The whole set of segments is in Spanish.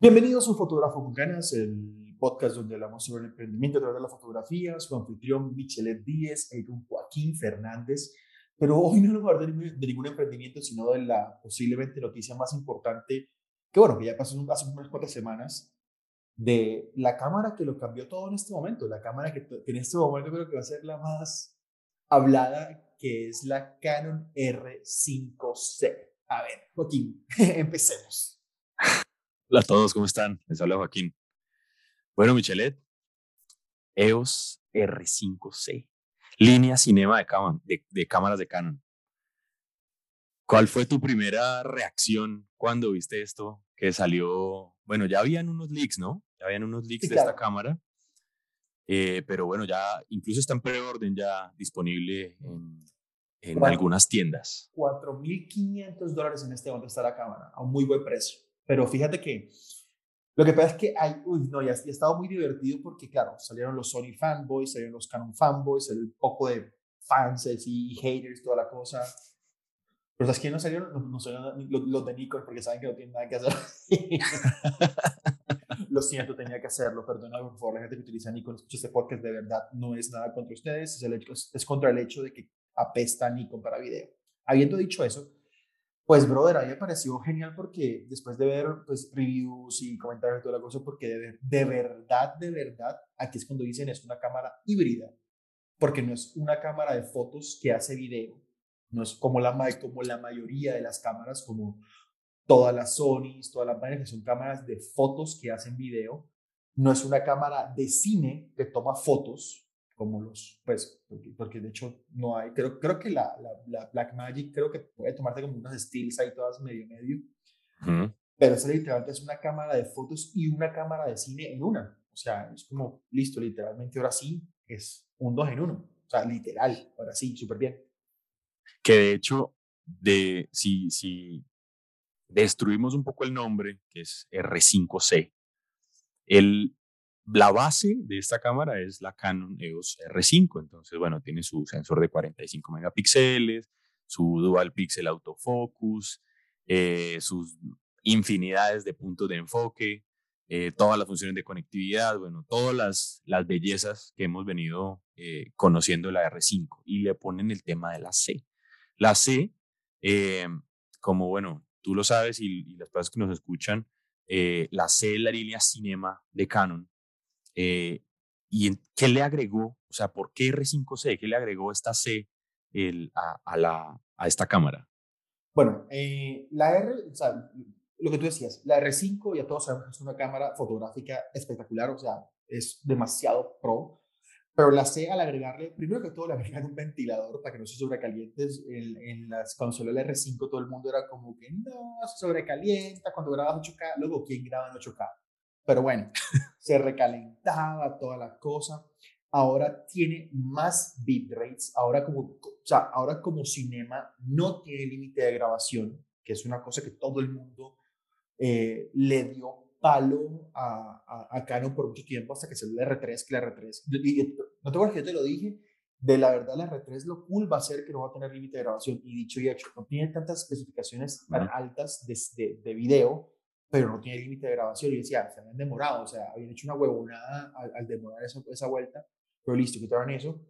Bienvenidos a Un Fotógrafo con Ganas, el podcast donde hablamos sobre el emprendimiento a través de la fotografía. Su anfitrión Michelet Díez y con Joaquín Fernández. Pero hoy no vamos a hablar de, ningún emprendimiento, sino de la posiblemente noticia más importante, que bueno, que ya pasó hace unas cuantas semanas, de la cámara que lo cambió todo en este momento, la cámara que, que en este momento creo que va a ser la más hablada, que es la Canon R5C. A ver, Joaquín, empecemos. Hola a todos, ¿cómo están? Les habla Joaquín. Bueno, Michelet, EOS R5C, línea cinema de, de, cámaras de Canon. ¿Cuál fue tu primera reacción cuando viste esto que salió? Bueno, ya habían unos leaks, ¿no? Ya habían unos leaks de esta cámara. Eh, pero bueno, ya incluso está en preorden ya disponible en, en algunas tiendas. 4.500 dólares en este momento está la cámara, a un muy buen precio. Pero fíjate que lo que pasa es que hay, uy, no, ya, ha estado muy divertido porque, claro, salieron los Sony fanboys, salieron los Canon fanboys, salió un poco de fans y, haters, toda la cosa. Pero ¿sabes quién no salieron? No, salieron los, de Nikon porque saben que no tienen nada que hacer. lo siento, tenía que hacerlo, perdona por favor, la gente que utiliza Nikon, escucha este podcast, de verdad no es nada contra ustedes, es, el hecho, es contra el hecho de que apesta Nikon para video. Habiendo dicho eso, pues, brother, a mí me pareció genial porque después de ver pues, reviews y comentarios y toda la cosa, porque de, verdad, de verdad, aquí es cuando dicen es una cámara híbrida, porque no es una cámara de fotos que hace video, no es como la, como la mayoría de las cámaras, como todas las Sony, todas las vainas que son cámaras de fotos que hacen video, no es una cámara de cine que toma fotos, como los, pues, porque, de hecho no hay, creo, creo que la, la, Black Magic creo que puede tomarte como unas stills ahí todas medio medio, pero esa literalmente es una cámara de fotos y una cámara de cine en una, o sea, es como, listo, literalmente ahora sí es un dos en uno, o sea, literal, ahora sí, súper bien. Que de hecho, de, si, si destruimos un poco el nombre, que es R5C, el, la base de esta cámara es la Canon EOS R5, entonces, bueno, tiene su sensor de 45 megapíxeles, su dual pixel autofocus, eh, sus infinidades de puntos de enfoque, eh, todas las funciones de conectividad, bueno, todas las, las bellezas que hemos venido eh, conociendo la R5 y le ponen el tema de la C. La C, como bueno, tú lo sabes y, y las personas que nos escuchan, la C es la línea cinema de Canon eh, ¿Y qué le agregó? O sea, ¿por qué R5C? ¿Qué le agregó esta C el, a, a, la, a esta cámara? Bueno, eh, la R, o sea, lo que tú decías, la R5 ya todos sabemos que es una cámara fotográfica espectacular, o sea, es demasiado pro. Pero la C, al agregarle, primero que todo, le agregan un ventilador para que no se sobrecalientes. En, en las la R5 todo el mundo era como que no, se sobrecalienta cuando grabas 8K. Luego, ¿quién graba en 8K? Pero bueno, se recalentaba toda la cosa. Ahora tiene más bitrates. Ahora como, o sea, ahora como cinema no tiene límite de grabación, que es una cosa que todo el mundo eh, le dio palo a, a, Canon por mucho tiempo hasta que salió la R3, que la R3. no te acuerdas que yo te lo dije, de la verdad la R3 lo cool va a ser que no va a tener límite de grabación. Y dicho y hecho, no tiene tantas especificaciones tan altas de, de, de video pero no tiene límite de grabación. Y decía, se habían demorado, o sea, habían hecho una huevonada al, demorar esa, esa, vuelta, pero listo, quitaron eso.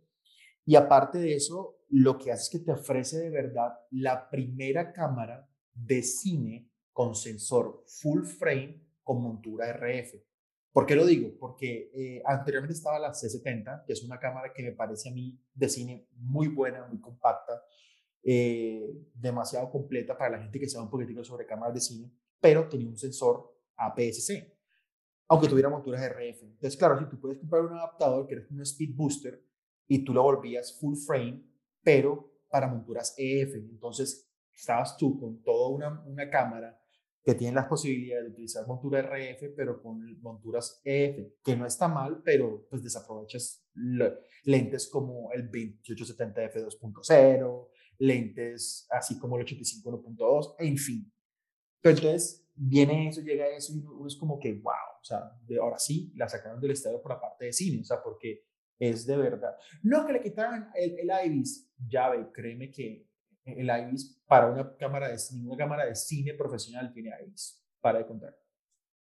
Y aparte de eso, lo que hace es que te ofrece de verdad la primera cámara de cine con sensor full frame con montura RF. ¿Por qué lo digo? Porque eh, anteriormente estaba la C70, que es una cámara que me parece a mí de cine muy buena, muy compacta, eh, demasiado completa para la gente que sabe un poquitico sobre cámaras de cine pero tenía un sensor APS-C, aunque tuviera monturas RF. Entonces, claro, si tú puedes comprar un adaptador que es un speed booster y tú lo volvías full frame, pero para monturas EF. Entonces, estabas tú con toda una, una cámara que tiene las posibilidades de utilizar montura RF, pero con monturas EF, que no está mal, pero pues desaprovechas lentes como el 2870 f2.0, lentes así como el 85 1.2, en fin. Pero entonces viene eso, llega eso y uno es como que, wow, o sea, de ahora sí la sacaron del estadio por la parte de cine, o sea, porque es de verdad. No que le quitaron el, el IBIS, ya ve, créeme que el IBIS para una cámara de ninguna cámara de cine profesional tiene IBIS, para de contar.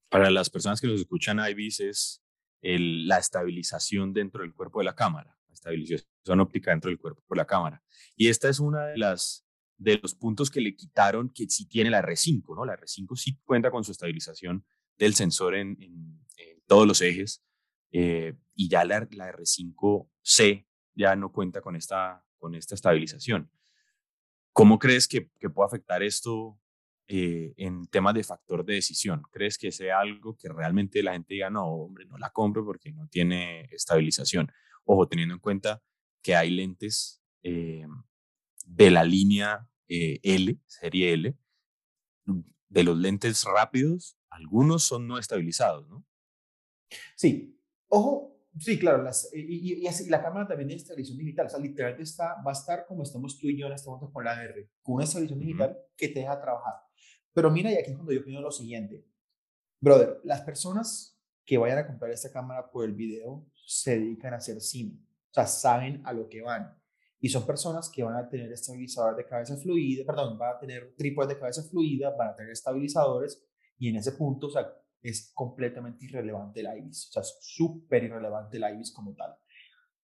Para las personas que nos escuchan, IBIS es la estabilización dentro del cuerpo de la cámara, estabilización óptica dentro del cuerpo de la cámara. Y esta es una de las de los puntos que le quitaron que sí tiene la R5, ¿no? La R5 sí cuenta con su estabilización del sensor en, todos los ejes eh, y ya la, la, R5C ya no cuenta con esta, con esta estabilización. ¿Cómo crees que, que puede afectar esto eh, en temas de factor de decisión? ¿Crees que sea algo que realmente la gente diga, no, hombre, no la compro porque no tiene estabilización? Ojo, teniendo en cuenta que hay lentes eh, de la línea eh, L, serie L, de los lentes rápidos, algunos son no estabilizados, ¿no? Sí. Ojo, sí, claro, las, y, y, la cámara también tiene estabilización digital, o sea, literalmente está, va a estar como estamos tú y yo en este momento con la R, con una estabilización digital que te deja trabajar. Pero mira, y aquí es cuando yo opino lo siguiente. Brother, las personas que vayan a comprar esta cámara por el video se dedican a hacer cine. O sea, saben a lo que van. Y son personas que van a tener estabilizador de cabeza fluida, perdón, van a tener trípode de cabeza fluida, van a tener estabilizadores. Y en ese punto, o sea, es completamente irrelevante el IBIS. O sea, es súper irrelevante el IBIS como tal.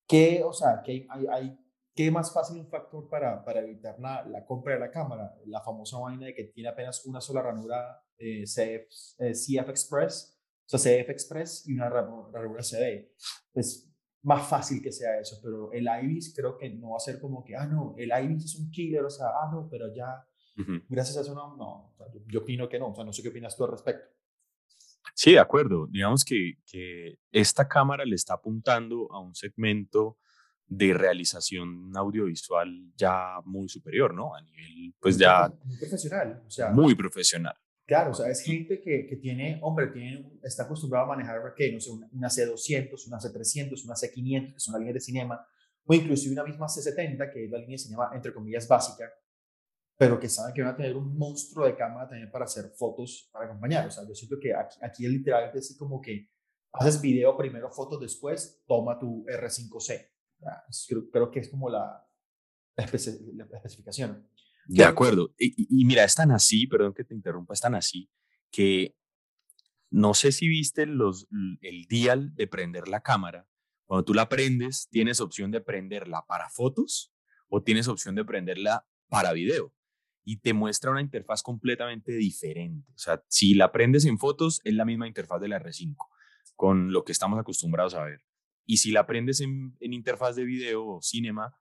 ¿Qué, o sea, que hay, hay ¿Qué más fácil un factor para, para evitar la, la, compra de la cámara? La famosa vaina de que tiene apenas una sola ranura eh, CF, eh, CF, Express, o sea, CF Express y una ranura CD. Es más fácil que sea eso, pero el IBIS creo que no va a ser como que, ah, no, el IBIS es un killer, o sea, ah, no, pero ya, gracias a eso no, no, yo, yo, opino que no, o sea, no sé qué opinas tú al respecto. Sí, de acuerdo. Digamos que, que esta cámara le está apuntando a un segmento de realización audiovisual ya muy superior, ¿no? A nivel, pues ya... Muy profesional, o sea... Muy profesional. Claro, o sea, es gente que, que tiene, hombre, tiene, está acostumbrado a manejar. No sé, una, C200, una C300, una C500, que son las líneas de cinema, o inclusive una misma C70, que es la línea de cinema, entre comillas, básica, pero que saben que van a tener un monstruo de cámara también para hacer fotos, para acompañar. O sea, yo siento que aquí, aquí es literalmente así como que haces video primero, fotos después, toma tu R5C. Creo, que es como la, especificación. De acuerdo. Y, mira, es tan así, perdón que te interrumpa, es tan así que no sé si viste los, el dial de prender la cámara. Cuando tú la prendes, tienes opción de prenderla para fotos o tienes opción de prenderla para video. Y te muestra una interfaz completamente diferente. O sea, si la prendes en fotos, es la misma interfaz de la R5, con lo que estamos acostumbrados a ver. Y si la aprendes en, interfaz de video o cinema,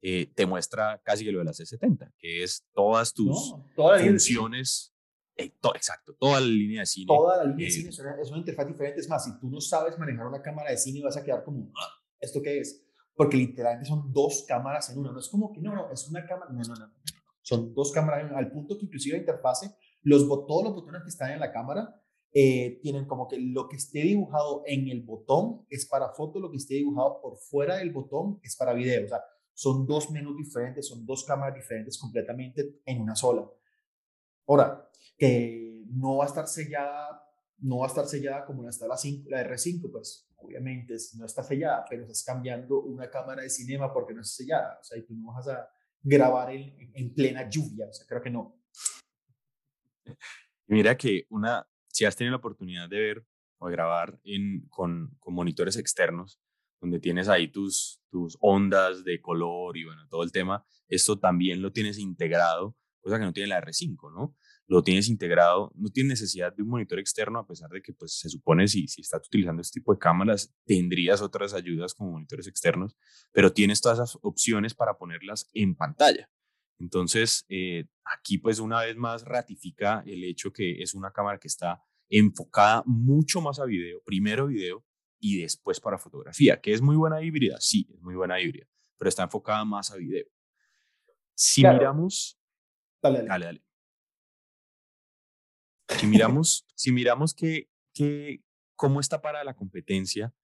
eh, te muestra casi que lo de la C70, que es todas tus funciones. Eh, exacto, toda la línea de cine. Toda la línea de cine eh, es una, interfaz diferente. Es más, si tú no sabes manejar una cámara de cine, vas a quedar como, ah, ¿esto qué es? Porque literalmente son dos cámaras en una. No es como que, no, no, es una cámara. No, no, no. Son dos cámaras en una. Al punto que inclusive la interfase, los, todos los botones que están en la cámara eh, tienen como que lo que esté dibujado en el botón es para foto, lo que esté dibujado por fuera del botón es para video. O sea, son dos menús diferentes, son dos cámaras diferentes completamente en una sola. Ahora, que no va a estar sellada, no va a estar sellada como la está la, 5, la R5, pues obviamente no está sellada, pero estás cambiando una cámara de cinema porque no está sellada. O sea, y tú no vas a grabar en, en plena lluvia. O sea, creo que no. Mira que una, si has tenido la oportunidad de ver o de grabar con, monitores externos, donde tienes ahí tus, tus ondas de color y bueno, todo el tema, esto también lo tienes integrado, cosa que no tiene la R5, ¿no? Lo tienes integrado, no tienes necesidad de un monitor externo, a pesar de que pues se supone si, si estás utilizando este tipo de cámaras, tendrías otras ayudas como monitores externos, pero tienes todas esas opciones para ponerlas en pantalla. Entonces, eh, aquí pues una vez más ratifica el hecho que es una cámara que está enfocada mucho más a video, primero video y después para fotografía, que es muy buena híbrida, sí, es muy buena híbrida, pero está enfocada más a video. Si miramos... Dale, dale. dale, Si miramos, si miramos que, que, cómo está para la competencia,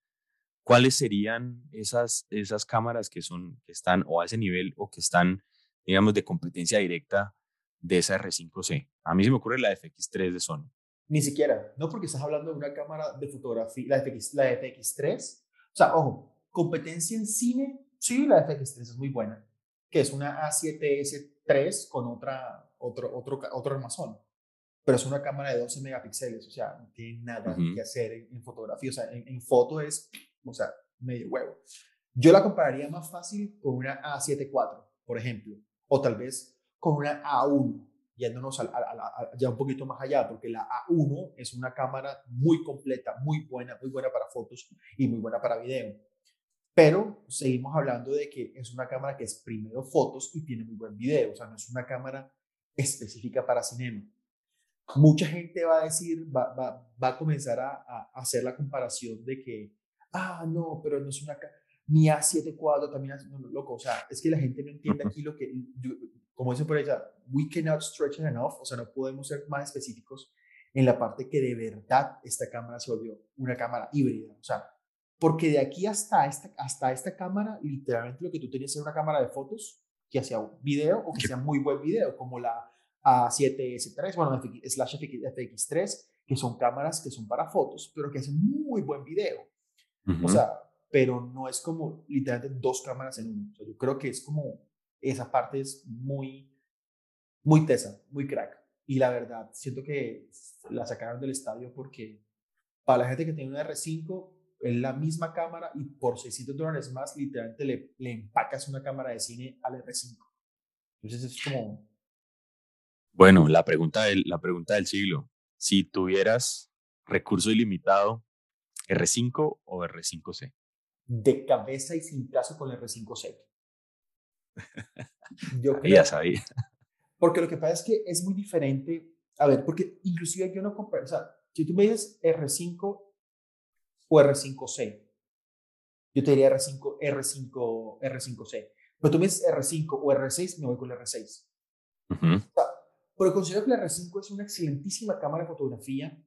cuáles serían esas, esas cámaras que, son, que están o a ese nivel o que están, digamos, de competencia directa de esa R5C. A mí se me ocurre la FX3 de Sony. Ni siquiera, no porque estás hablando de una cámara de fotografía, la FX, la FX3. O sea, ojo, competencia en cine, sí, la FX3 es muy buena, que es una A7S3 con otra, otro, otro, otro armazón. pero es una cámara de 12 megapíxeles, o sea, no tiene nada que hacer en, fotografía, o sea, en, foto es, o sea, medio huevo. Yo la compararía más fácil con una A7 IV, por ejemplo, o tal vez con una A1, yéndonos ya un poquito más allá, porque la A1 es una cámara muy completa, muy buena, muy buena para fotos y muy buena para video. Pero seguimos hablando de que es una cámara que es primero fotos y tiene muy buen video, o sea, no es una cámara específica para cinema. Mucha gente va a decir, va, va, va a comenzar a, a, hacer la comparación de que, ah, no, pero no es una, mi A7 IV también, no, no, loco, o sea, es que la gente no entiende aquí lo que, como dice por ella, we cannot stretch it enough, o sea, no podemos ser más específicos en la parte que de verdad esta cámara se volvió una cámara híbrida, o sea, porque de aquí hasta esta, hasta esta cámara, literalmente lo que tú tenías era una cámara de fotos que hacía video o que hacía muy buen video, como la A7S3, bueno, slash FX3, que son cámaras que son para fotos, pero que hacen muy buen video. O sea, pero no es como literalmente dos cámaras en uno. yo creo que es como, esa parte es muy, muy tesa, muy crack. Y la verdad, siento que la sacaron del estadio porque para la gente que tiene una R5, es la misma cámara y por 600 dólares más, literalmente le, le empacas una cámara de cine al R5. Entonces es como... Bueno, la pregunta del, la pregunta del siglo. Si tuvieras recurso ilimitado, ¿R5 o R5C? de cabeza y sin plazo con el R5C. Yo creo, ya sabía. Porque lo que pasa es que es muy diferente. A ver, porque inclusive yo no comparo, o sea, si tú me dices R5 o R5C, yo te diría R5, R5, R5C. Pero tú me dices R5 o R6, me voy con el R6. Uh -huh. o sea, pero considero que el R5 es una excelentísima cámara de fotografía,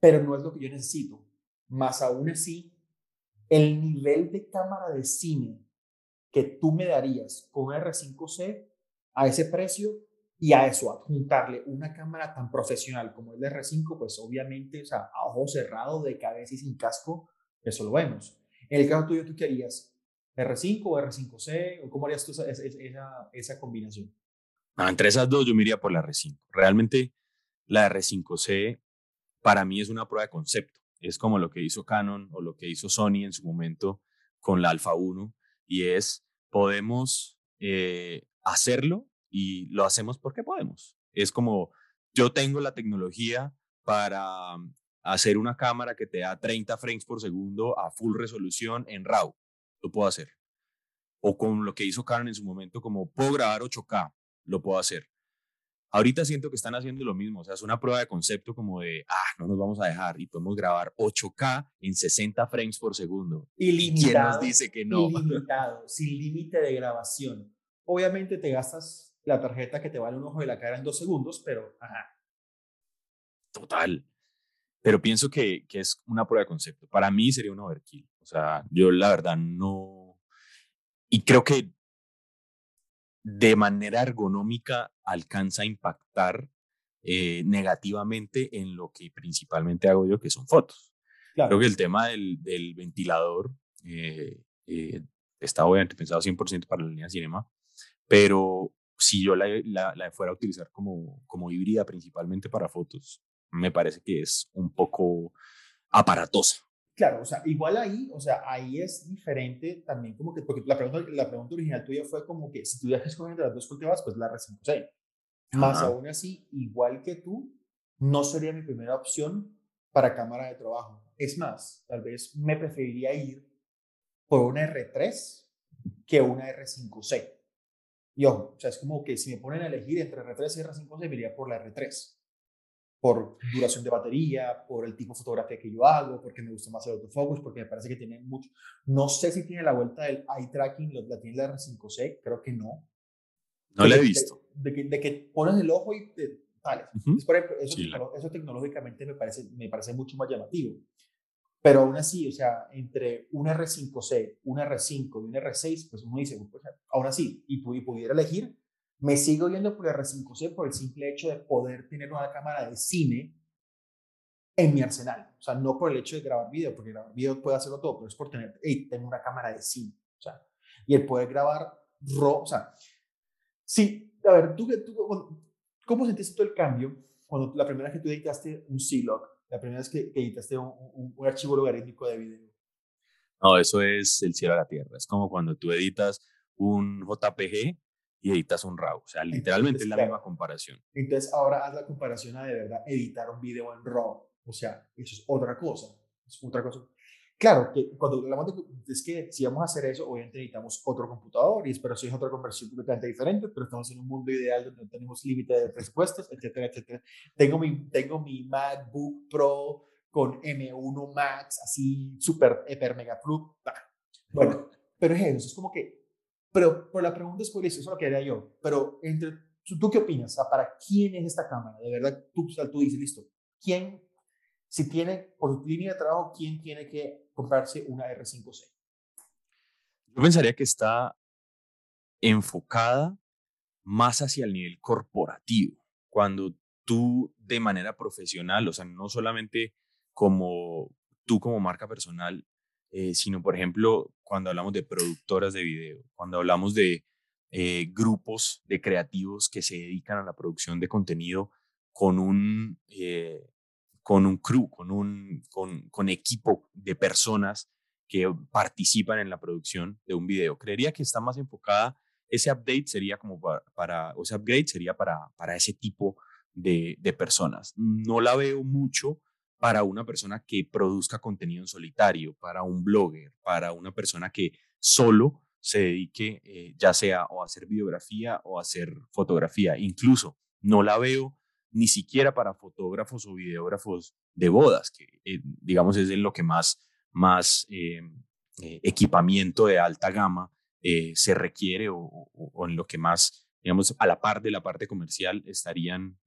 pero no es lo que yo necesito. Más aún así, el nivel de cámara de cine que tú me darías con R5C a ese precio y a eso adjuntarle una cámara tan profesional como el R5, pues obviamente, o sea, a ojo cerrado, de cabeza y sin casco, eso lo vemos. En el caso tuyo, ¿tú qué harías? ¿R5 o R5C? ¿O cómo harías tú esa, esa, esa combinación? Entre esas dos yo me iría por la R5. Realmente la R5C para mí es una prueba de concepto es como lo que hizo Canon o lo que hizo Sony en su momento con la Alpha 1 y es podemos eh, hacerlo y lo hacemos porque podemos. Es como yo tengo la tecnología para hacer una cámara que te da 30 frames por segundo a full resolución en RAW. Lo puedo hacer. O con lo que hizo Canon en su momento, como puedo grabar 8K, lo puedo hacer. Ahorita siento que están haciendo lo mismo, o sea, es una prueba de concepto como de, ah, no nos vamos a dejar y podemos grabar 8K en 60 frames por segundo. Ilimitado. ¿Quién nos dice que no? Ilimitado, sin límite de grabación. Obviamente te gastas la tarjeta que te vale un ojo de la cara en dos segundos, pero, ajá. Total. Pero pienso que, que es una prueba de concepto. Para mí sería un overkill. O sea, yo la verdad no... Y creo que de manera ergonómica alcanza a impactar eh, negativamente en lo que principalmente hago yo, que son fotos. Creo que el tema del, del ventilador eh, eh, está obviamente pensado 100% para la línea de cinema, pero si yo la, la, la, fuera a utilizar como, como híbrida principalmente para fotos, me parece que es un poco aparatosa. Claro, o sea, igual ahí, o sea, ahí es diferente también como que, porque la pregunta, la pregunta original tuya fue como que si tuvieras que escoger entre las dos cultivas, pues la R5C. Más aún así, igual que tú, no sería mi primera opción para cámara de trabajo. Es más, tal vez me preferiría ir por una R3 que una R5C. Y ojo, o sea, es como que si me ponen a elegir entre R3 y R5C, me iría por la R3 por duración de batería, por el tipo de fotografía que yo hago, porque me gusta más el autofocus, porque me parece que tiene mucho. No sé si tiene la vuelta del eye tracking, la tiene la R5C, creo que no. No la he visto. De, que, de, que, pones el ojo y te. Vale. por ejemplo, eso, eso, tecnológicamente me parece, me parece mucho más llamativo. Pero aún así, o sea, entre un R5C, un R5 y un R6, pues uno dice, pues, aún así, y, y pudiera elegir, me sigo yendo por el R5C por el simple hecho de poder tener una cámara de cine en mi arsenal. O sea, no por el hecho de grabar video, porque grabar video puede hacerlo todo, pero es por tener, hey, tengo una cámara de cine. O sea, y el poder grabar RAW, o sea, sí, a ver, tú, tú ¿Cómo sentiste tú el cambio cuando la primera vez que tú editaste un C-Log, la primera vez que, editaste un, un, archivo logarítmico de video? No, eso es el cielo a la tierra. Es como cuando tú editas un JPG y editas un RAW. O sea, literalmente es la misma comparación. Entonces, ahora haz la comparación a de verdad editar un video en RAW. O sea, eso es otra cosa. Es otra cosa. Claro, que cuando hablamos de, es que si vamos a hacer eso, obviamente necesitamos otro computador y espero si es otra conversión completamente diferente, pero estamos en un mundo ideal donde no tenemos límite de presupuestos, etcétera, etcétera. Tengo mi, tengo mi MacBook Pro con M1 Max, así súper, hiper, mega flu. Bueno, pero es eso, es como que, pero por la pregunta es por eso, eso es lo que haría yo, pero entre, ¿tú, qué opinas? ¿Para quién es esta cámara? De verdad, tú, tú dices, listo, ¿quién, si tiene, por línea de trabajo, quién tiene que comprarse una R5C? Yo pensaría que está enfocada más hacia el nivel corporativo, cuando tú de manera profesional, o sea, no solamente como tú como marca personal, eh, sino por ejemplo cuando hablamos de productoras de video, cuando hablamos de eh, grupos de creativos que se dedican a la producción de contenido con un, eh, con un crew, con un con, equipo de personas que participan en la producción de un video. Creería que está más enfocada, ese update sería como para, o ese upgrade sería para, para ese tipo de, personas. No la veo mucho para una persona que produzca contenido en solitario, para un blogger, para una persona que solo se dedique eh, ya sea o a hacer videografía o a hacer fotografía. Incluso no la veo ni siquiera para fotógrafos o videógrafos de bodas, que eh, digamos es en lo que más, más eh, eh, equipamiento de alta gama se requiere o, en lo que más, digamos, a la par de la parte comercial estarían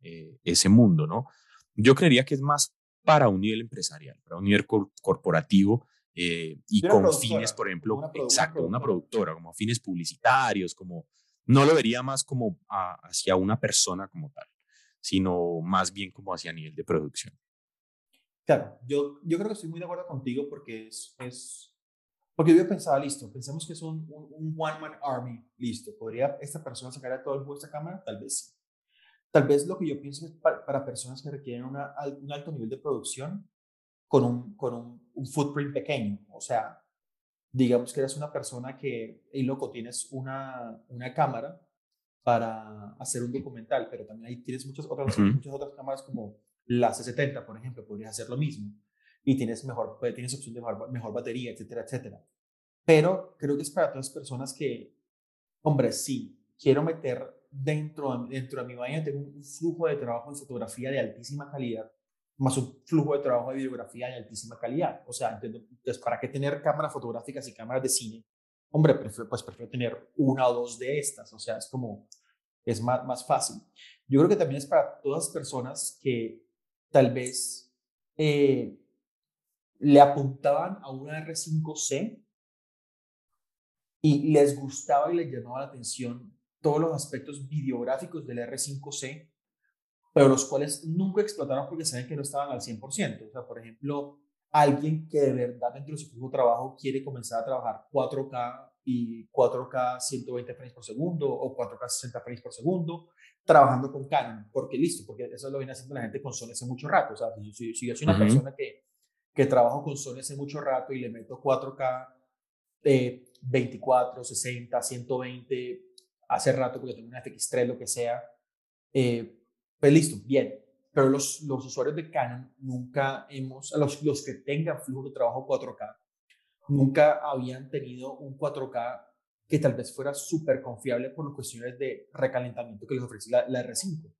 ese mundo, ¿no? Yo creería que es más para un nivel empresarial, para un nivel corporativo y con fines, por ejemplo, exacto, una productora, como fines publicitarios, como no lo vería más como hacia una persona como tal sino más bien como hacia nivel de producción. Claro, yo, yo creo que estoy muy de acuerdo contigo porque es, es porque yo pensaba, listo, pensemos que es un, un, one-man army, listo, ¿podría esta persona sacar a todo el juego de esta cámara? Tal vez sí. Tal vez lo que yo pienso es para, para personas que requieren una, un alto nivel de producción con un, con un, un, footprint pequeño, o sea, digamos que eres una persona que, y loco, tienes una, una cámara para hacer un documental, pero también ahí tienes muchas otras, muchas otras cámaras como la C70, por ejemplo, podrías hacer lo mismo. Y tienes, mejor, pues, tienes opción de mejor, mejor batería, etcétera, etcétera. Pero creo que es para todas las personas que, hombre, sí, quiero meter dentro, dentro de mi baño, tengo un flujo de trabajo en fotografía de altísima calidad, más un flujo de trabajo de videografía de altísima calidad. O sea, entonces, ¿para qué tener cámaras fotográficas y cámaras de cine hombre, pues prefiero tener una o dos de estas, o sea, es como, es más, más fácil. Yo creo que también es para todas las personas que tal vez eh, le apuntaban a una R5C y les gustaba y les llamaba la atención todos los aspectos videográficos del R5C, pero los cuales nunca explotaron porque saben que no estaban al 100%. O sea, por ejemplo, alguien que de verdad dentro de su de trabajo quiere comenzar a trabajar 4K y 4K 120 frames por segundo o 4K 60 frames por segundo, trabajando con Canon, porque listo, porque eso lo viene haciendo la gente con Sony hace mucho rato, o sea, si, yo soy una persona que, que trabajo con Sony hace mucho rato y le meto 4K eh, 24, 60, 120, hace rato porque tengo una FX3, lo que sea, eh, pues listo, bien, pero los, los usuarios de Canon nunca hemos, los, los que tengan flujo de trabajo 4K, nunca habían tenido un 4K que tal vez fuera súper confiable por las cuestiones de recalentamiento que les ofrece la, R5.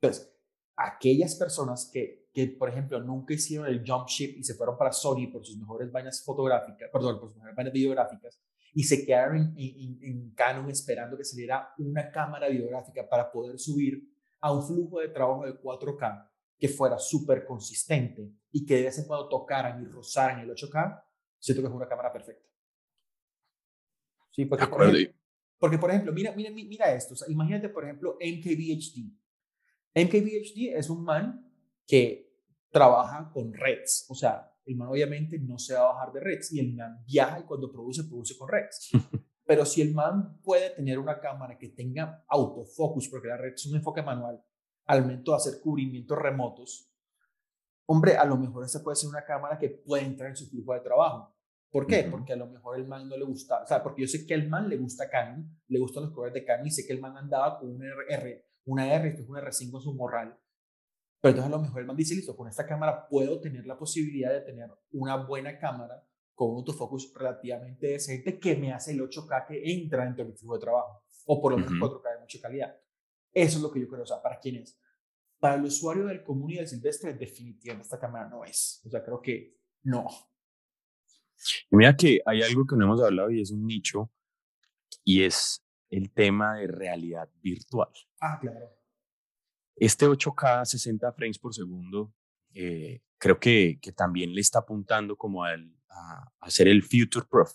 Entonces, aquellas personas que, que, por ejemplo, nunca hicieron el jump ship y se fueron para Sony por sus mejores vainas fotográficas, perdón, por sus mejores vainas videográficas, y se quedaron en, en Canon esperando que saliera una cámara videográfica para poder subir a un flujo de trabajo de 4K que fuera súper consistente y que de vez en cuando tocaran y rozaran el 8K, siento que es una cámara perfecta. Sí, porque, por ejemplo, porque por ejemplo, mira, mira, mira esto. imagínate, por ejemplo, MKBHD. MKBHD es un man que trabaja con Reds. O sea, el man obviamente no se va a bajar de Reds y el man viaja y cuando produce, produce con Reds. Pero si el man puede tener una cámara que tenga autofocus, porque la red es un enfoque manual, al momento de hacer cubrimientos remotos, hombre, a lo mejor esta puede ser una cámara que puede entrar en su flujo de trabajo. ¿Por qué? Porque a lo mejor el man no le gusta, o sea, porque yo sé que al man le gusta Canon, le gustan los colores de Canon y sé que el man andaba con una R, una R, esto es una R5 en su morral. Pero entonces a lo mejor el man dice, listo, con esta cámara puedo tener la posibilidad de tener una buena cámara con un autofocus relativamente decente que me hace el 8K que entra dentro de mi flujo de trabajo, o por lo menos 4K de mucha calidad. Eso es lo que yo creo, o sea, ¿para quién es? Para el usuario del común y del silvestre, definitivamente esta cámara no es. O sea, creo que no. Y mira que hay algo que no hemos hablado y es un nicho, y es el tema de realidad virtual. Ah, claro. Este 8K 60 frames por segundo, eh, creo que, que, también le está apuntando como al, a, hacer el future proof,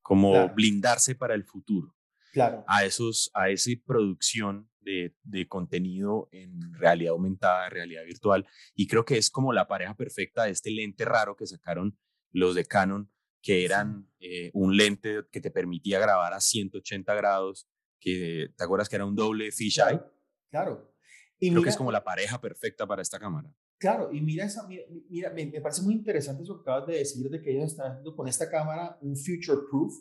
como blindarse para el futuro. Claro. A, esos, a esa producción de, de, contenido en realidad aumentada, realidad virtual. Y creo que es como la pareja perfecta de este lente raro que sacaron los de Canon, que eran eh, un lente que te permitía grabar a 180 grados, que te acuerdas que era un doble fisheye. Claro. Y creo que es como la pareja perfecta para esta cámara. Claro, y mira, esa, mira, me, parece muy interesante eso que acabas de decir, de que ellos están haciendo con esta cámara un future proof.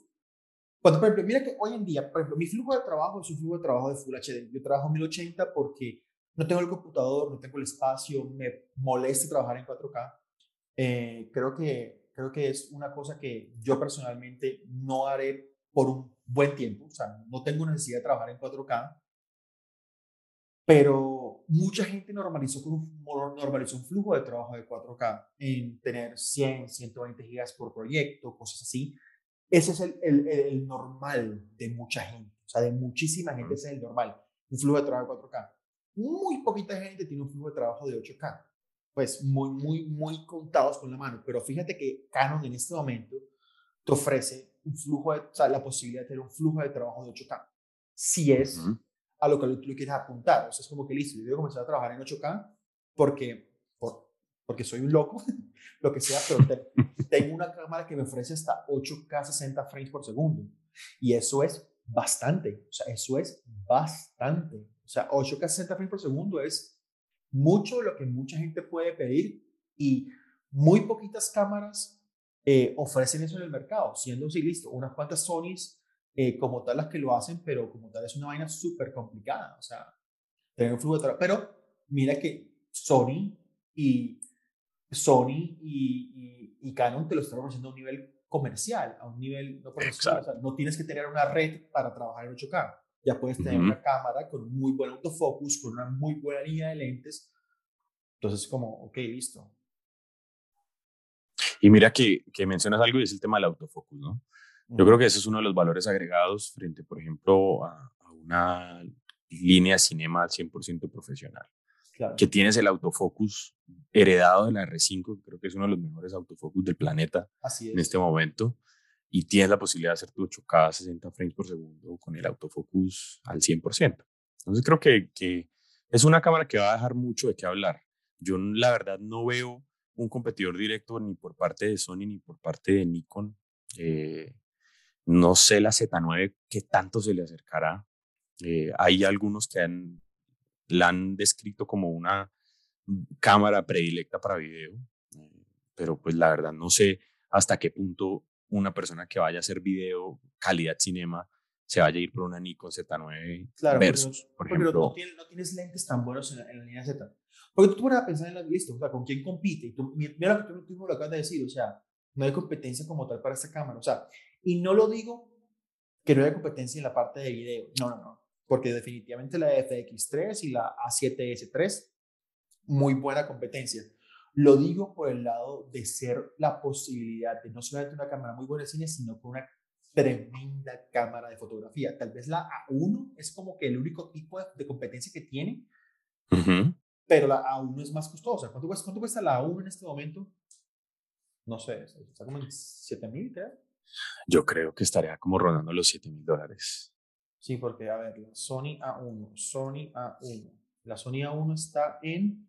Cuando, por ejemplo, mira que hoy en día, por ejemplo, mi flujo de trabajo es un flujo de trabajo de Full HD. Yo trabajo 1080 porque no tengo el computador, no tengo el espacio, me molesta trabajar en 4K. Eh, creo, que, creo que es una cosa que yo personalmente no haré por un buen tiempo. O sea, no tengo necesidad de trabajar en 4K pero mucha gente normalizó, con un, normalizó un flujo de trabajo de 4K en tener 100, 120 gigas por proyecto, cosas así. Ese es el, el, el, normal de mucha gente, o sea, de muchísima gente ese es el normal, un flujo de trabajo de 4K. Muy poquita gente tiene un flujo de trabajo de 8K, pues muy, muy, muy contados con la mano, pero fíjate que Canon en este momento te ofrece un flujo de, o sea, la posibilidad de tener un flujo de trabajo de 8K. Si es a lo que tú quieres apuntar. O sea, es como que listo, yo a comenzar a trabajar en 8K porque, por, porque soy un loco, lo que sea, pero tengo una cámara que me ofrece hasta 8K 60 frames por segundo. Y eso es bastante, o sea, eso es bastante. O sea, 8K 60 frames por segundo es mucho de lo que mucha gente puede pedir y muy poquitas cámaras eh, ofrecen eso en el mercado, siendo así, listo, unas cuantas Sonys eh, como tal las que lo hacen, pero como tal es una vaina súper complicada, o sea, tener un flujo de trabajo. Pero mira que Sony y Sony y, y, Canon te lo están ofreciendo a un nivel comercial, a un nivel no profesional. O sea, no tienes que tener una red para trabajar en 8K. Ya puedes tener una cámara con muy buen autofocus, con una muy buena línea de lentes. Entonces, como, ok, listo. Y mira que, que mencionas algo y es el tema del autofocus, ¿no? Yo creo que ese es uno de los valores agregados frente, por ejemplo, a, una línea cinema al 100% profesional. Que tienes el autofocus heredado de la R5, que creo que es uno de los mejores autofocus del planeta en este momento. Y tienes la posibilidad de hacer tu 8K 60 frames por segundo con el autofocus al 100%. Entonces creo que, que es una cámara que va a dejar mucho de qué hablar. Yo la verdad no veo un competidor directo ni por parte de Sony ni por parte de Nikon. Eh, no sé la Z9 qué tanto se le acercará. Eh, hay algunos que han, la han descrito como una cámara predilecta para video, eh, pero pues la verdad no sé hasta qué punto una persona que vaya a hacer video calidad cinema se vaya a ir por una Nikon Z9 claro, versus, por ejemplo. No, tienes, lentes tan buenos en la, línea Z. Porque tú puedes pensar en la lista, o sea, con quién compite. Y tú, mira lo que tú, tú lo acabas de decir, o sea, no hay competencia como tal para esta cámara. O sea, y no lo digo que no haya competencia en la parte de video. No, no, no. Porque definitivamente la FX3 y la A7S3, muy buena competencia. Lo digo por el lado de ser la posibilidad de no solamente una cámara muy buena de cine, sino con una tremenda cámara de fotografía. Tal vez la A1 es como que el único tipo de, competencia que tiene, pero la A1 es más costosa. ¿Cuánto cuesta, ¿Cuánto cuesta la A1 en este momento? No sé, está como en 7 mil, Yo creo que estaría como rondando los 7 mil dólares. Sí, porque, a ver, la Sony A1, Sony A1. La Sony A1 está en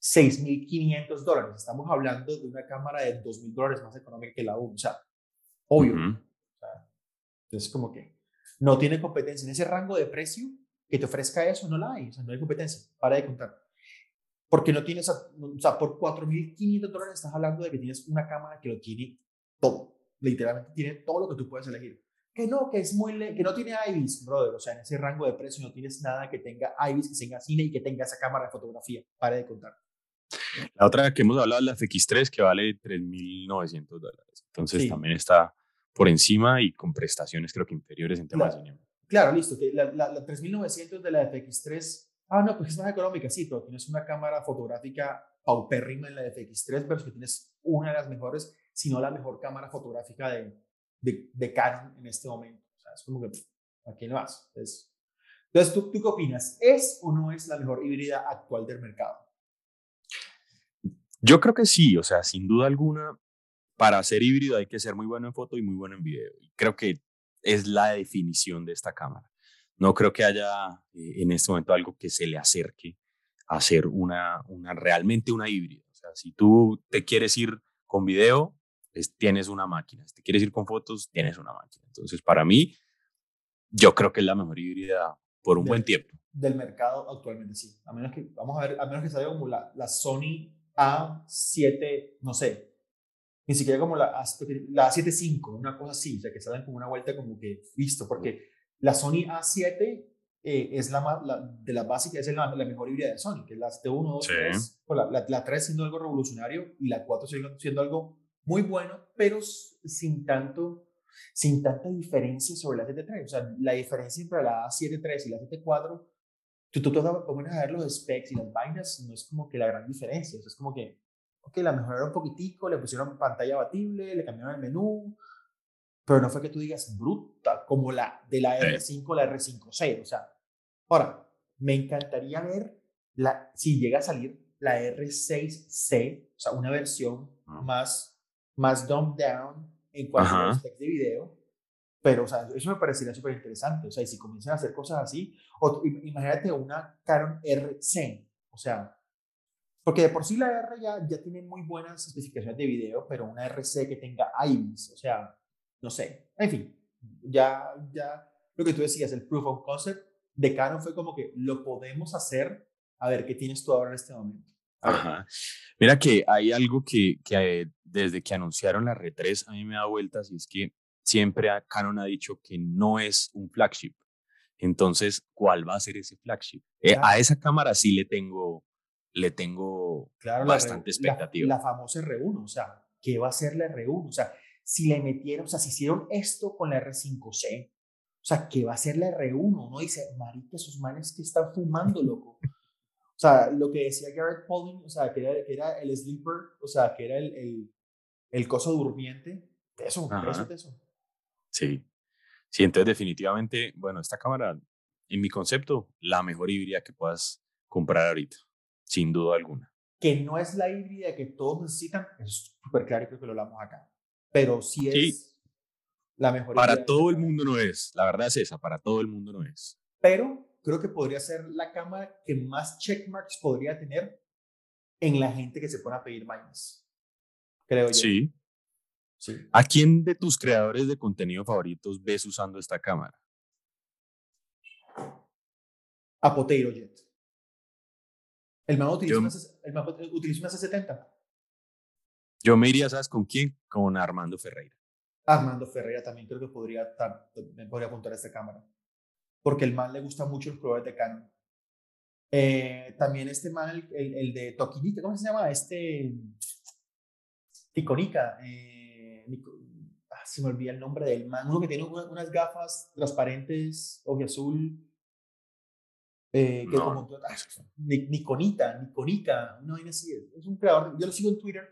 6.500 dólares. Estamos hablando de una cámara de 2.000 dólares más económica que la 1. O sea, obvio. entonces, como que no tiene competencia en ese rango de precio. que te ofrezca eso, no la hay, o sea, no hay competencia, para de contar. Porque no tienes, o sea, por 4.500 dólares estás hablando de que tienes una cámara que lo tiene todo, literalmente tiene todo lo que tú puedes elegir. Que no, que es muy, que no tiene IBIS, brother, o sea, en ese rango de precio no tienes nada que tenga IBIS, que tenga cine y que tenga esa cámara de fotografía, para de contar. La otra que hemos hablado es la FX3, que vale 3.900 dólares. Entonces también está por encima y con prestaciones creo que inferiores en temas claro, de cine. Claro, listo. La, la, la 3.900 de la FX3, ah, no, pues es más económica, sí, pero tienes una cámara fotográfica paupérrima en la FX3, pero que tienes una de las mejores, si no la mejor cámara fotográfica de, de, de Canon en este momento. O sea, es como que, ¿a quién vas? Entonces, ¿tú, ¿tú qué opinas? ¿Es o no es la mejor híbrida actual del mercado? Yo creo que sí, o sea, sin duda alguna, para ser híbrido hay que ser muy bueno en foto y muy bueno en video. Creo que es la definición de esta cámara. No creo que haya eh, en este momento algo que se le acerque a ser una, una realmente una híbrida. O sea, si tú te quieres ir con video, tienes una máquina. Si te quieres ir con fotos, tienes una máquina. Entonces, para mí, yo creo que es la mejor híbrida por un del, buen tiempo. Del mercado actualmente, sí. A menos que, vamos a ver, a menos que salga como la, la Sony A7, no sé, ni siquiera como la, la A75, una cosa así, o sea, que salgan como una vuelta como que listo, porque la Sony A7 eh, es la, la, de las básicas, es la, la, mejor híbrida de Sony, que es la T1, 2, sí. 3, o la, la, 3 siendo algo revolucionario y la 4 siendo, siendo algo muy bueno, pero sin tanto, sin tanta diferencia sobre la 7 O sea, la diferencia entre la A7 III y la 7 IV, tú, tú te pones a ver los specs y las vainas, no es como que la gran diferencia, o sea, es como que ok, la mejoraron un poquitico, le pusieron pantalla abatible, le cambiaron el menú, pero no fue que tú digas bruta, como la de la R5 la R5C, o sea, ahora, me encantaría ver la, si llega a salir la R6C, o sea, una versión uh -huh. más, más dumbed down en cuanto -huh. a los de video, pero, o sea, eso me parecería súper interesante, o sea, y si comienzan a hacer cosas así, o imagínate una Canon R100, o sea, porque de por sí la R ya, ya tiene muy buenas especificaciones de video, pero una RC que tenga IBIS, o sea, no sé. En fin, ya, ya lo que tú decías, el proof of concept de Canon fue como que lo podemos hacer. A ver, ¿qué tienes tú ahora en este momento? Ajá. Mira que hay algo que, que desde que anunciaron la R3 a mí me da vueltas y es que siempre Canon ha dicho que no es un flagship. Entonces, ¿cuál va a ser ese flagship? Eh, a esa cámara sí le tengo le tengo claro, bastante la, expectativa. La, la, famosa R1, o sea, ¿qué va a ser la R1? O sea, si le metieron, o sea, si hicieron esto con la R5C, o sea, ¿qué va a ser la R1? Uno dice, marica, esos manes que están fumando, loco. O sea, lo que decía Garrett Pauling, o sea, que era, que era el sleeper, o sea, que era el, el, el coso durmiente, eso, eso, eso. Sí, sí, entonces definitivamente, bueno, esta cámara, en mi concepto, la mejor híbrida que puedas comprar ahorita sin duda alguna. Que no es la híbrida que todos necesitan, es súper claro y creo que lo hablamos acá. Pero sí es sí. la mejor Para todo el mundo no es, la verdad es esa, para todo el mundo no es. Pero creo que podría ser la cámara que más checkmarks podría tener en la gente que se pone a pedir vainas. Creo yo. Sí. sí. ¿A quién de tus creadores de contenido favoritos ves usando esta cámara? A Potato Jet. El man utiliza, yo, una, el man utiliza una C70. Yo me iría, ¿sabes con quién? Con Armando Ferreira. Armando Ferreira también creo que podría, me podría apuntar a esta cámara. Porque el man le gusta mucho los colores de Canon. Eh, también este man, el, el, el, de Toquinita, ¿cómo se llama? Este. Ticonica. Eh, ah, se me olvida el nombre del man. Uno que tiene una, unas gafas transparentes, azul eh, que no. como ah, Niconita, Niconica, no así, es un creador, yo lo sigo en Twitter,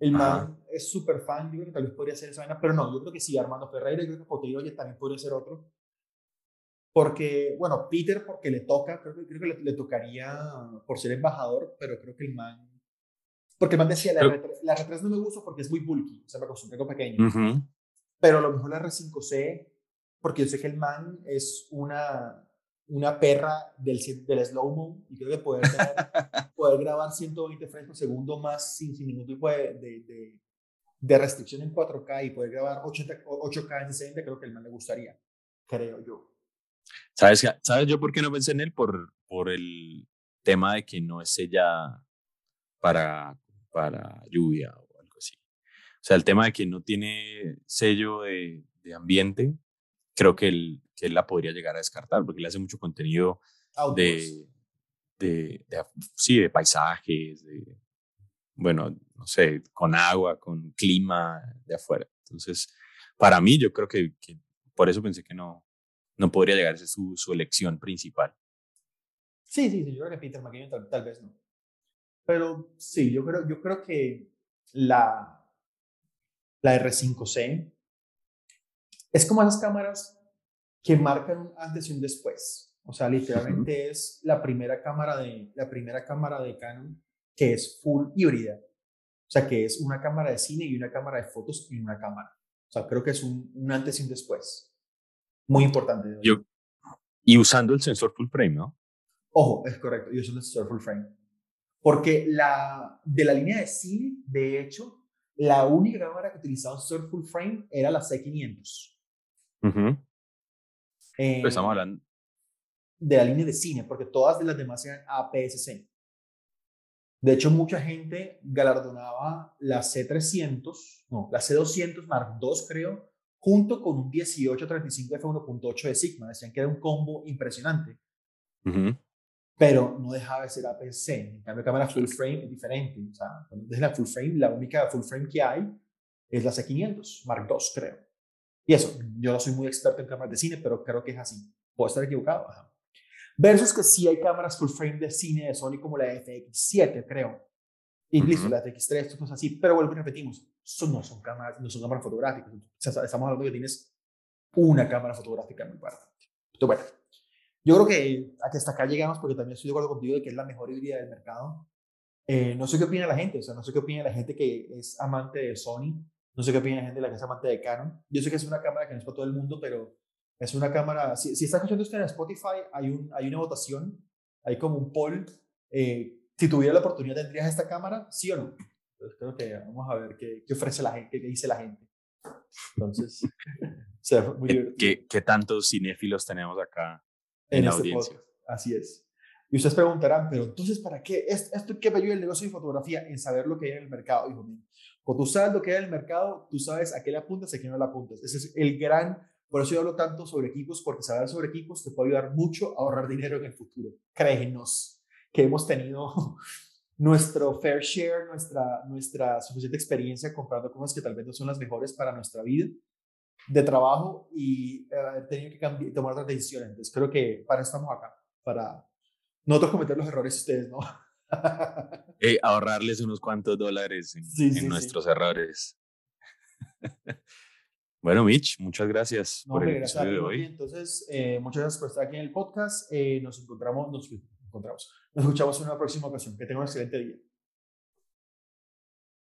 el man es súper fan, yo creo que tal vez podría ser esa vaina, pero no, yo creo que sí, Armando Ferreira, yo creo que Poteroye también podría ser otro, porque, bueno, Peter porque le toca, creo que, creo que le, le, tocaría por ser embajador, pero creo que el man, porque el man decía, la, R3, la R3 no me gusta porque es muy bulky, o sea, me acostumbré con pequeño, uh -huh. pero a lo mejor la R5C, porque yo sé que el man es una una perra del, del slow-mo y creo que poder, tener, poder grabar 120 frames por segundo más sin, sin ningún tipo de, de, de, de, restricción en 4K y poder grabar 80, 8K en 60, creo que el man le gustaría, creo yo. ¿Sabes, ¿Sabes yo por qué no pensé en él? Por, por el tema de que no es sellada para, para lluvia o algo así. O sea, el tema de que no tiene sello de, de ambiente, creo que él, que él la podría llegar a descartar porque le hace mucho contenido de, de, de, sí, de paisajes, de, bueno, no sé, con agua, con clima de afuera. Entonces, para mí, yo creo que, que por eso pensé que no, no podría llegar a ser su, su elección principal. Sí, sí, sí, yo creo que Peter McKinnon tal, tal, vez no. Pero sí, yo creo, yo creo que la, la R5C es como esas cámaras que marcan un antes y un después. O sea, literalmente es la primera cámara de la primera cámara de Canon que es full híbrida. O sea, que es una cámara de cine y una cámara de fotos y una cámara. O sea, creo que es un, un antes y un después. Muy importante. Yo, y usando el sensor full frame, ¿no? Ojo, es correcto, y usando el sensor full frame. Porque la, de la línea de cine, de hecho, la única cámara que utilizaba un sensor full frame era la C500. eh, estamos hablando. De la línea de cine, porque todas las demás eran APS-C. De hecho, mucha gente galardonaba la C300, no, la C200 Mark II, creo, junto con un 1835 f1.8 de Sigma. Decían que era un combo impresionante. Pero no dejaba de ser APS-C. En cambio, cámara full frame es diferente. O sea, desde la full frame, la única full frame que hay es la C500, Mark II, creo. Y eso, yo no soy muy experto en cámaras de cine, pero creo que es así. Puedo estar equivocado. Versus que sí hay cámaras full frame de cine de Sony como la FX7, creo. Incluso la FX3, estas cosas así. Pero vuelvo y repetimos, son, no, son cámaras, no son cámaras fotográficas. O sea, estamos hablando que tienes una cámara fotográfica en mi parte. Entonces, bueno, yo creo que hasta acá llegamos porque también estoy de acuerdo contigo de que es la mejor híbrida del mercado. Eh, no sé qué opina la gente, o sea, no sé qué opina la gente que es amante de Sony, no sé qué opina la gente de la que es amante de Canon. Yo sé que es una cámara que no es para todo el mundo, pero es una cámara, si, si está escuchando usted en Spotify, hay, un, hay una votación, hay como un poll. Eh, si tuviera la oportunidad, ¿tendrías esta cámara? ¿Sí o no? Entonces creo que vamos a ver qué, qué ofrece la gente, qué dice la gente. Entonces, o muy ¿Qué, ¿Qué, tantos cinéfilos tenemos acá en, la este audiencia? Así es. Y ustedes preguntarán, pero entonces, ¿para qué? ¿Esto qué me ayuda el negocio de fotografía? En saber lo que hay en el mercado, hijo mío. Cuando tú sabes lo que hay en el mercado, tú sabes a qué le apuntas y a qué no le apuntas. Ese es el gran por eso yo hablo tanto sobre equipos, porque saber sobre equipos te puede ayudar mucho a ahorrar dinero en el futuro. Créenos que hemos tenido nuestro fair share, nuestra, nuestra suficiente experiencia comprando cosas que tal vez no son las mejores para nuestra vida de trabajo y eh, haber tenido que cambiar, tomar otras decisiones. Entonces creo que para eso estamos acá, para nosotros cometer los errores ustedes, ¿no? Eh, ahorrarles unos cuantos dólares en, nuestros errores. Bueno, Mitch, muchas gracias por el episodio de hoy. Entonces, eh, muchas gracias por estar aquí en el podcast. Eh, nos encontramos, nos encontramos, nos escuchamos en una próxima ocasión. Que tengan un excelente día.